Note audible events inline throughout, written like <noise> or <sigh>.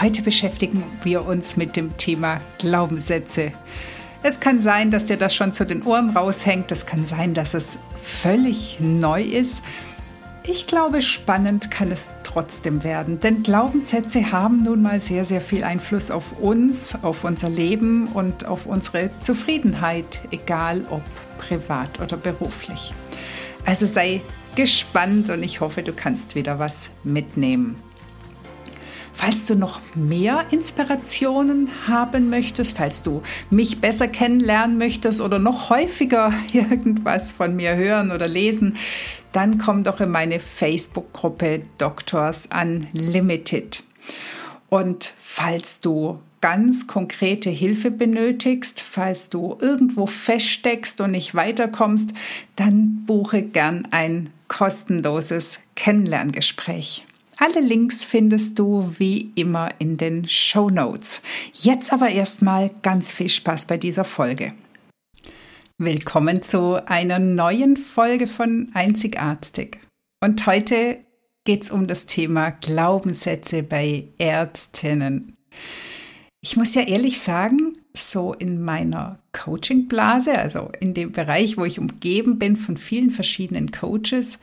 Heute beschäftigen wir uns mit dem Thema Glaubenssätze. Es kann sein, dass dir das schon zu den Ohren raushängt. Es kann sein, dass es völlig neu ist. Ich glaube, spannend kann es trotzdem werden, denn Glaubenssätze haben nun mal sehr, sehr viel Einfluss auf uns, auf unser Leben und auf unsere Zufriedenheit, egal ob privat oder beruflich. Also sei gespannt und ich hoffe, du kannst wieder was mitnehmen. Falls du noch mehr Inspirationen haben möchtest, falls du mich besser kennenlernen möchtest oder noch häufiger <laughs> irgendwas von mir hören oder lesen, dann komm doch in meine Facebook-Gruppe Doctors Unlimited. Und falls du ganz konkrete Hilfe benötigst, falls du irgendwo feststeckst und nicht weiterkommst, dann buche gern ein kostenloses Kennenlerngespräch. Alle Links findest du wie immer in den Show Notes. Jetzt aber erstmal ganz viel Spaß bei dieser Folge. Willkommen zu einer neuen Folge von Einzigartig. Und heute geht es um das Thema Glaubenssätze bei Ärztinnen. Ich muss ja ehrlich sagen, so in meiner Coaching-Blase, also in dem Bereich, wo ich umgeben bin von vielen verschiedenen Coaches,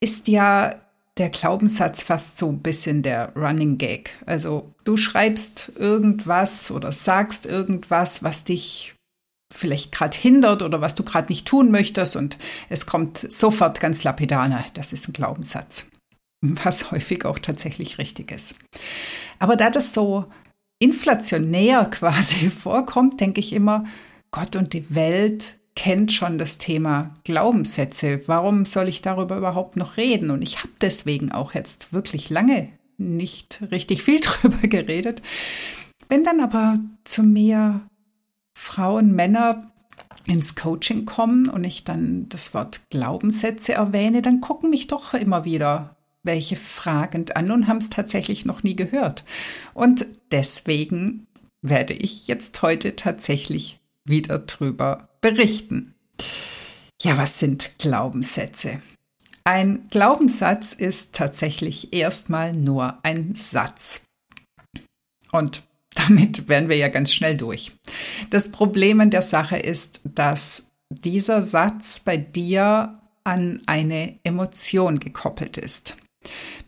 ist ja der Glaubenssatz fast so ein bisschen der Running Gag. Also du schreibst irgendwas oder sagst irgendwas, was dich vielleicht gerade hindert oder was du gerade nicht tun möchtest und es kommt sofort ganz lapidar, das ist ein Glaubenssatz. Was häufig auch tatsächlich richtig ist. Aber da das so inflationär <laughs> quasi vorkommt, denke ich immer, Gott und die Welt kennt schon das Thema Glaubenssätze. Warum soll ich darüber überhaupt noch reden? Und ich habe deswegen auch jetzt wirklich lange nicht richtig viel <laughs> drüber geredet. Wenn dann aber zu mir Frauen, Männer ins Coaching kommen und ich dann das Wort Glaubenssätze erwähne, dann gucken mich doch immer wieder welche fragend an und haben es tatsächlich noch nie gehört. Und deswegen werde ich jetzt heute tatsächlich wieder drüber berichten. Ja, was sind Glaubenssätze? Ein Glaubenssatz ist tatsächlich erstmal nur ein Satz. Und damit wären wir ja ganz schnell durch. Das Problem an der Sache ist, dass dieser Satz bei dir an eine Emotion gekoppelt ist.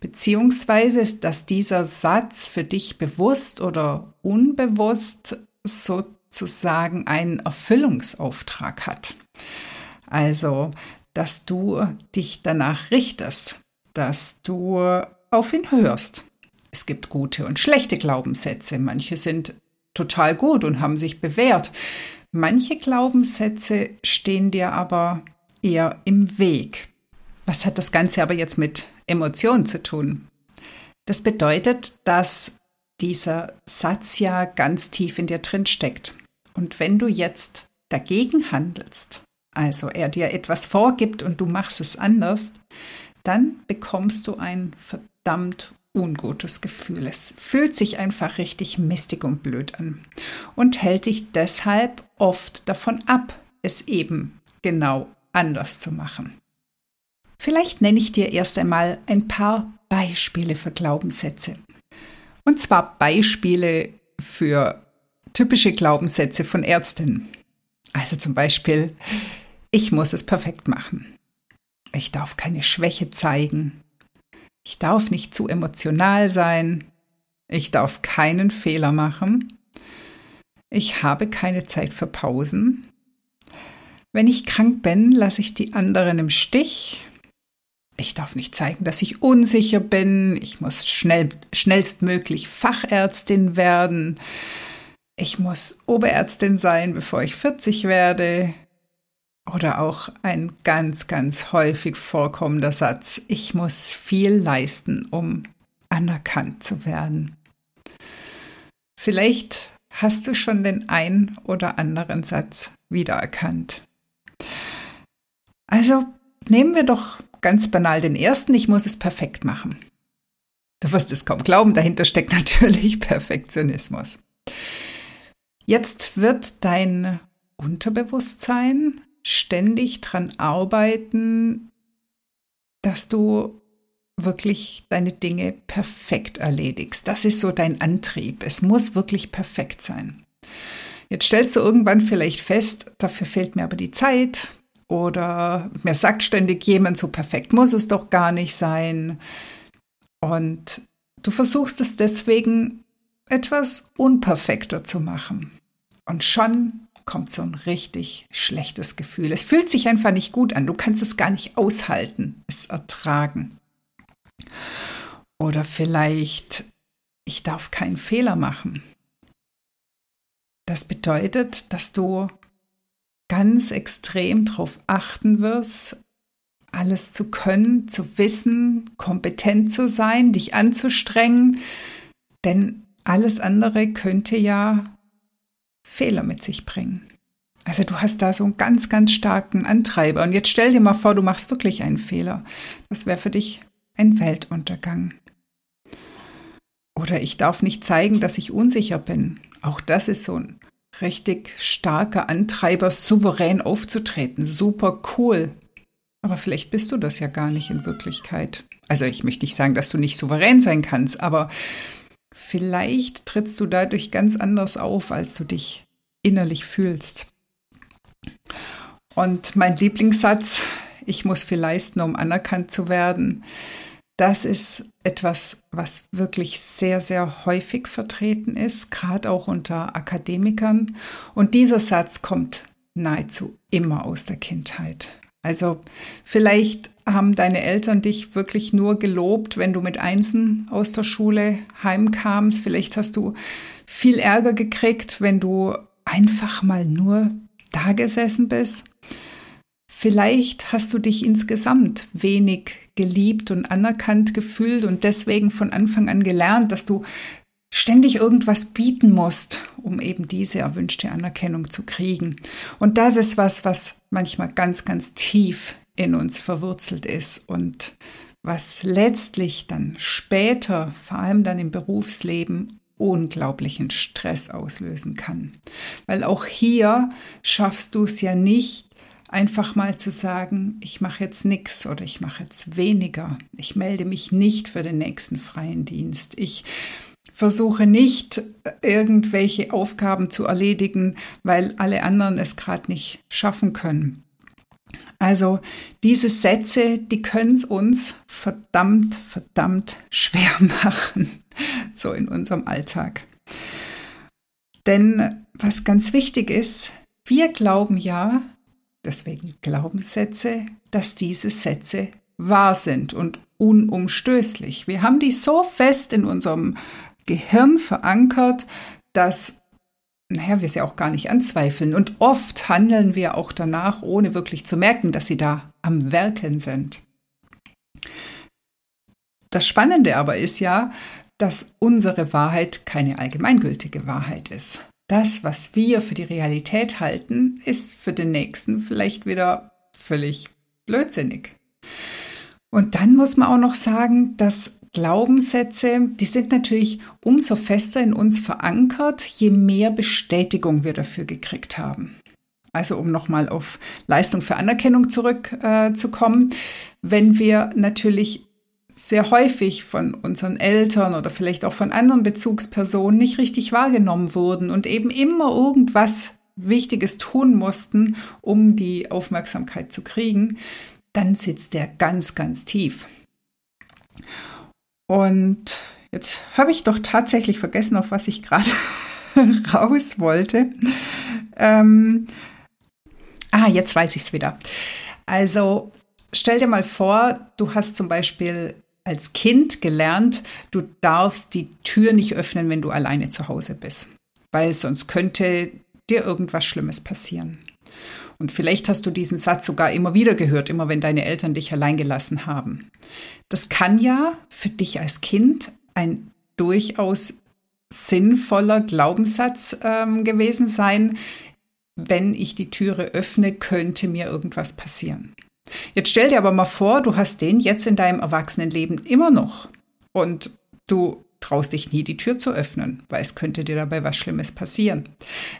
Beziehungsweise, dass dieser Satz für dich bewusst oder unbewusst so sozusagen einen Erfüllungsauftrag hat. Also, dass du dich danach richtest, dass du auf ihn hörst. Es gibt gute und schlechte Glaubenssätze. Manche sind total gut und haben sich bewährt. Manche Glaubenssätze stehen dir aber eher im Weg. Was hat das Ganze aber jetzt mit Emotionen zu tun? Das bedeutet, dass dieser Satz ja ganz tief in dir drin steckt. Und wenn du jetzt dagegen handelst, also er dir etwas vorgibt und du machst es anders, dann bekommst du ein verdammt ungutes Gefühl. Es fühlt sich einfach richtig mistig und blöd an und hält dich deshalb oft davon ab, es eben genau anders zu machen. Vielleicht nenne ich dir erst einmal ein paar Beispiele für Glaubenssätze. Und zwar Beispiele für typische Glaubenssätze von Ärztinnen. Also zum Beispiel, ich muss es perfekt machen. Ich darf keine Schwäche zeigen. Ich darf nicht zu emotional sein. Ich darf keinen Fehler machen. Ich habe keine Zeit für Pausen. Wenn ich krank bin, lasse ich die anderen im Stich. Ich darf nicht zeigen, dass ich unsicher bin. Ich muss schnell, schnellstmöglich Fachärztin werden ich muss Oberärztin sein, bevor ich 40 werde. Oder auch ein ganz, ganz häufig vorkommender Satz, ich muss viel leisten, um anerkannt zu werden. Vielleicht hast du schon den ein oder anderen Satz wiedererkannt. Also nehmen wir doch ganz banal den ersten, ich muss es perfekt machen. Du wirst es kaum glauben, dahinter steckt <laughs> natürlich Perfektionismus. Jetzt wird dein Unterbewusstsein ständig dran arbeiten, dass du wirklich deine Dinge perfekt erledigst. Das ist so dein Antrieb. Es muss wirklich perfekt sein. Jetzt stellst du irgendwann vielleicht fest, dafür fehlt mir aber die Zeit oder mir sagt ständig jemand, so perfekt muss es doch gar nicht sein. Und du versuchst es deswegen etwas unperfekter zu machen. Und schon kommt so ein richtig schlechtes Gefühl. Es fühlt sich einfach nicht gut an. Du kannst es gar nicht aushalten, es ertragen. Oder vielleicht, ich darf keinen Fehler machen. Das bedeutet, dass du ganz extrem darauf achten wirst, alles zu können, zu wissen, kompetent zu sein, dich anzustrengen, denn alles andere könnte ja Fehler mit sich bringen. Also du hast da so einen ganz, ganz starken Antreiber. Und jetzt stell dir mal vor, du machst wirklich einen Fehler. Das wäre für dich ein Weltuntergang. Oder ich darf nicht zeigen, dass ich unsicher bin. Auch das ist so ein richtig starker Antreiber, souverän aufzutreten. Super cool. Aber vielleicht bist du das ja gar nicht in Wirklichkeit. Also ich möchte nicht sagen, dass du nicht souverän sein kannst, aber vielleicht trittst du dadurch ganz anders auf, als du dich innerlich fühlst. Und mein Lieblingssatz, ich muss viel leisten, um anerkannt zu werden, das ist etwas, was wirklich sehr, sehr häufig vertreten ist, gerade auch unter Akademikern. Und dieser Satz kommt nahezu immer aus der Kindheit. Also vielleicht haben deine Eltern dich wirklich nur gelobt, wenn du mit Einsen aus der Schule heimkamst. Vielleicht hast du viel Ärger gekriegt, wenn du einfach mal nur da gesessen bist. Vielleicht hast du dich insgesamt wenig geliebt und anerkannt gefühlt und deswegen von Anfang an gelernt, dass du ständig irgendwas bieten musst, um eben diese erwünschte Anerkennung zu kriegen. Und das ist was, was manchmal ganz, ganz tief in uns verwurzelt ist und was letztlich dann später, vor allem dann im Berufsleben, unglaublichen Stress auslösen kann. Weil auch hier schaffst du es ja nicht, einfach mal zu sagen, ich mache jetzt nichts oder ich mache jetzt weniger. Ich melde mich nicht für den nächsten freien Dienst. Ich versuche nicht irgendwelche Aufgaben zu erledigen, weil alle anderen es gerade nicht schaffen können. Also diese Sätze, die können es uns verdammt, verdammt schwer <laughs> machen, so in unserem Alltag. Denn was ganz wichtig ist, wir glauben ja, deswegen Glaubenssätze, dass diese Sätze wahr sind und unumstößlich. Wir haben die so fest in unserem Gehirn verankert, dass naja, wir sie auch gar nicht anzweifeln. Und oft handeln wir auch danach, ohne wirklich zu merken, dass sie da am Werkeln sind. Das Spannende aber ist ja, dass unsere Wahrheit keine allgemeingültige Wahrheit ist das, was wir für die Realität halten, ist für den nächsten vielleicht wieder völlig blödsinnig. Und dann muss man auch noch sagen, dass Glaubenssätze, die sind natürlich umso fester in uns verankert, je mehr Bestätigung wir dafür gekriegt haben. Also um nochmal auf Leistung für Anerkennung zurückzukommen, äh, wenn wir natürlich sehr häufig von unseren Eltern oder vielleicht auch von anderen Bezugspersonen nicht richtig wahrgenommen wurden und eben immer irgendwas Wichtiges tun mussten, um die Aufmerksamkeit zu kriegen, dann sitzt der ganz, ganz tief. Und jetzt habe ich doch tatsächlich vergessen, auf was ich gerade <laughs> raus wollte. Ähm, ah, jetzt weiß ich es wieder. Also stell dir mal vor, du hast zum Beispiel als Kind gelernt, du darfst die Tür nicht öffnen, wenn du alleine zu Hause bist, weil sonst könnte dir irgendwas Schlimmes passieren. Und vielleicht hast du diesen Satz sogar immer wieder gehört, immer wenn deine Eltern dich allein gelassen haben. Das kann ja für dich als Kind ein durchaus sinnvoller Glaubenssatz ähm, gewesen sein, wenn ich die Türe öffne, könnte mir irgendwas passieren. Jetzt stell dir aber mal vor, du hast den jetzt in deinem Erwachsenenleben immer noch und du traust dich nie, die Tür zu öffnen, weil es könnte dir dabei was Schlimmes passieren.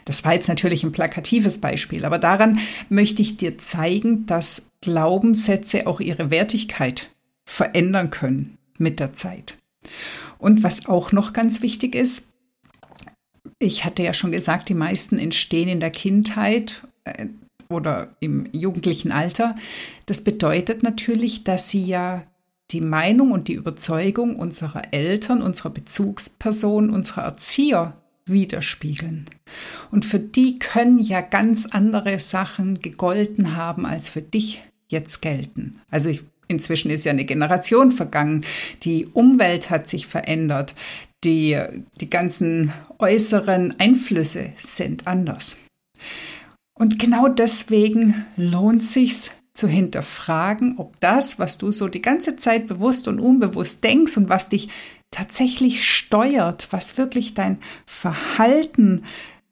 Das war jetzt natürlich ein plakatives Beispiel, aber daran möchte ich dir zeigen, dass Glaubenssätze auch ihre Wertigkeit verändern können mit der Zeit. Und was auch noch ganz wichtig ist, ich hatte ja schon gesagt, die meisten entstehen in der Kindheit äh, oder im jugendlichen Alter. Das bedeutet natürlich, dass sie ja die Meinung und die Überzeugung unserer Eltern, unserer Bezugsperson, unserer Erzieher widerspiegeln. Und für die können ja ganz andere Sachen gegolten haben, als für dich jetzt gelten. Also ich, inzwischen ist ja eine Generation vergangen. Die Umwelt hat sich verändert. Die, die ganzen äußeren Einflüsse sind anders. Und genau deswegen lohnt sich's, zu hinterfragen, ob das, was du so die ganze Zeit bewusst und unbewusst denkst und was dich tatsächlich steuert, was wirklich dein Verhalten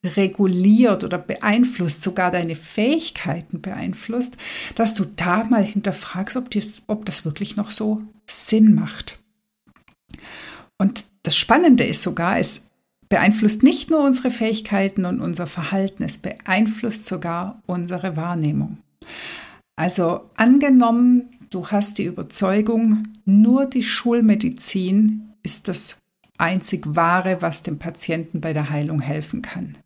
reguliert oder beeinflusst, sogar deine Fähigkeiten beeinflusst, dass du da mal hinterfragst, ob, dies, ob das wirklich noch so Sinn macht. Und das Spannende ist sogar, es beeinflusst nicht nur unsere Fähigkeiten und unser Verhalten, es beeinflusst sogar unsere Wahrnehmung. Also angenommen, du hast die Überzeugung, nur die Schulmedizin ist das einzig wahre, was dem Patienten bei der Heilung helfen kann.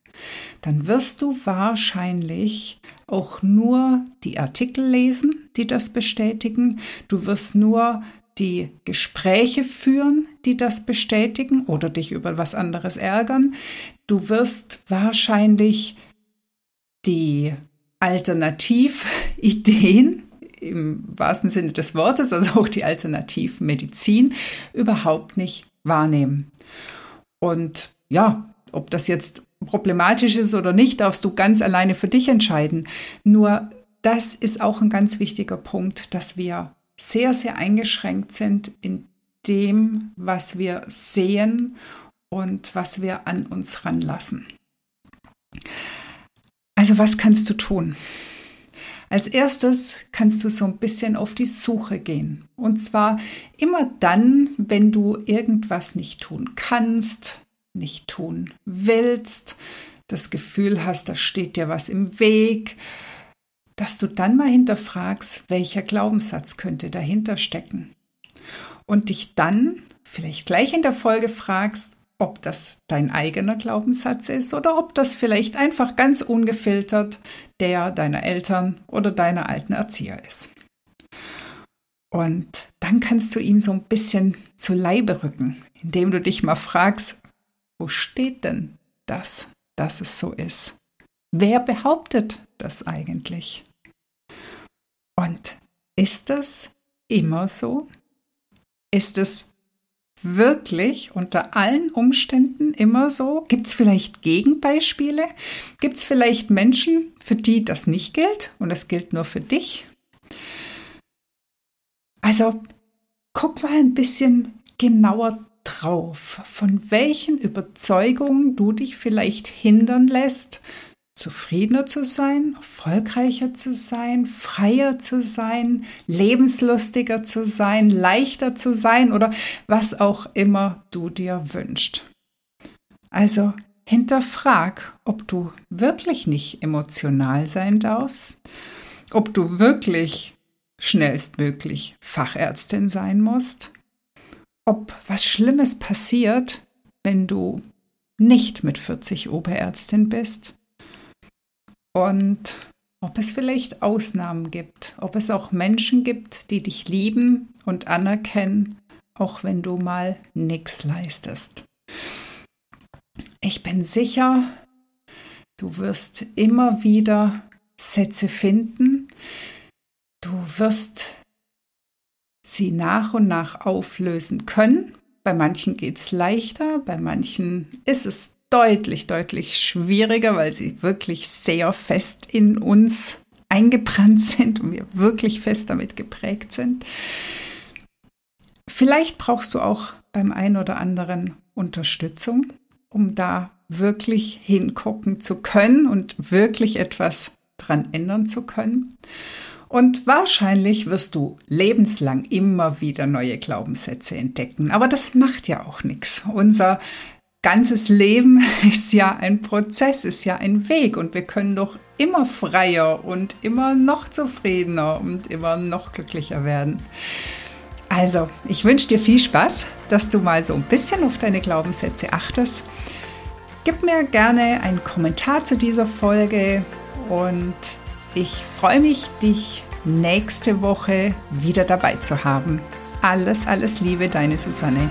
Dann wirst du wahrscheinlich auch nur die Artikel lesen, die das bestätigen. Du wirst nur die Gespräche führen, die das bestätigen oder dich über was anderes ärgern. Du wirst wahrscheinlich die Alternativideen im wahrsten Sinne des Wortes, also auch die Alternativmedizin, überhaupt nicht wahrnehmen. Und ja, ob das jetzt problematisch ist oder nicht, darfst du ganz alleine für dich entscheiden. Nur das ist auch ein ganz wichtiger Punkt, dass wir sehr, sehr eingeschränkt sind in dem, was wir sehen und was wir an uns ranlassen. Also was kannst du tun? Als erstes kannst du so ein bisschen auf die Suche gehen. Und zwar immer dann, wenn du irgendwas nicht tun kannst, nicht tun willst, das Gefühl hast, da steht dir was im Weg, dass du dann mal hinterfragst, welcher Glaubenssatz könnte dahinter stecken. Und dich dann vielleicht gleich in der Folge fragst, ob das dein eigener Glaubenssatz ist oder ob das vielleicht einfach ganz ungefiltert der deiner Eltern oder deiner alten Erzieher ist. Und dann kannst du ihm so ein bisschen zu Leibe rücken, indem du dich mal fragst, wo steht denn das, dass es so ist? Wer behauptet das eigentlich? Und ist es immer so? Ist es wirklich unter allen Umständen immer so? Gibt es vielleicht Gegenbeispiele? Gibt es vielleicht Menschen, für die das nicht gilt und es gilt nur für dich? Also guck mal ein bisschen genauer drauf, von welchen Überzeugungen du dich vielleicht hindern lässt, zufriedener zu sein, erfolgreicher zu sein, freier zu sein, lebenslustiger zu sein, leichter zu sein oder was auch immer du dir wünschst. Also hinterfrag, ob du wirklich nicht emotional sein darfst, ob du wirklich schnellstmöglich Fachärztin sein musst, ob was Schlimmes passiert, wenn du nicht mit 40 Oberärztin bist und ob es vielleicht Ausnahmen gibt, ob es auch Menschen gibt, die dich lieben und anerkennen, auch wenn du mal nichts leistest. Ich bin sicher, du wirst immer wieder Sätze finden, du wirst sie nach und nach auflösen können. Bei manchen geht es leichter, bei manchen ist es deutlich, deutlich schwieriger, weil sie wirklich sehr fest in uns eingebrannt <laughs> sind und wir wirklich fest damit geprägt sind. Vielleicht brauchst du auch beim einen oder anderen Unterstützung. um da wirklich hingucken zu können und wirklich etwas dran ändern zu können. Und wahrscheinlich wirst du lebenslang immer wieder neue Glaubenssätze entdecken. Aber das macht ja auch nichts. Unser ganzes Leben <laughs> ist ja ein Prozess, ist ja ein Weg und wir können doch immer freier und immer noch zufriedener und immer noch glücklicher werden. Also, ich wünsche dir viel Spaß, dass du mal so ein bisschen auf deine Glaubenssätze achtest. Gib mir gerne einen Kommentar zu dieser Folge und ich freue mich, dich nächste Woche wieder dabei zu haben. Alles, alles Liebe, deine Susanne.